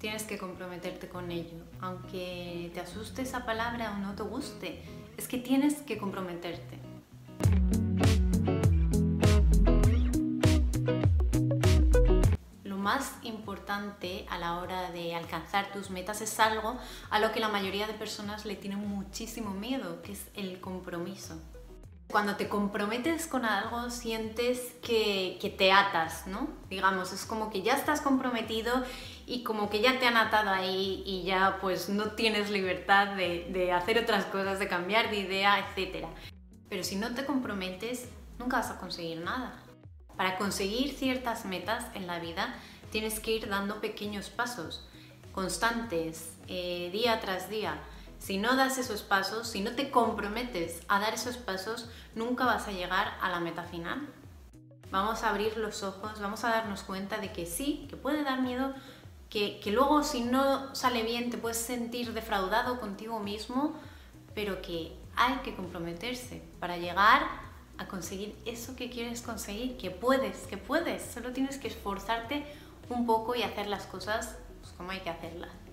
tienes que comprometerte con ello. Aunque te asuste esa palabra o no te guste, es que tienes que comprometerte. Lo más importante a la hora de alcanzar tus metas es algo a lo que la mayoría de personas le tienen muchísimo miedo, que es el compromiso. Cuando te comprometes con algo sientes que, te atas, ¿no? Digamos, es como que ya estás comprometido y como que ya te han atado ahí y ya pues no tienes libertad de, de hacer otras cosas, de cambiar de idea, etc. Pero si no te comprometes, nunca vas a conseguir nada. Para conseguir ciertas metas en la vida tienes que ir dando pequeños pasos, constantes, eh, día tras día. Si no das esos pasos, si no te comprometes a dar esos pasos, nunca vas a llegar a la meta final. Vamos a abrir los ojos, vamos a darnos cuenta de que sí, que puede dar miedo, que, que luego si no sale bien te puedes sentir defraudado contigo mismo, pero que hay que comprometerse para llegar a conseguir eso que quieres conseguir, que puedes, que puedes, solo tienes que esforzarte un poco y hacer las cosas pues, como hay que hacerlas.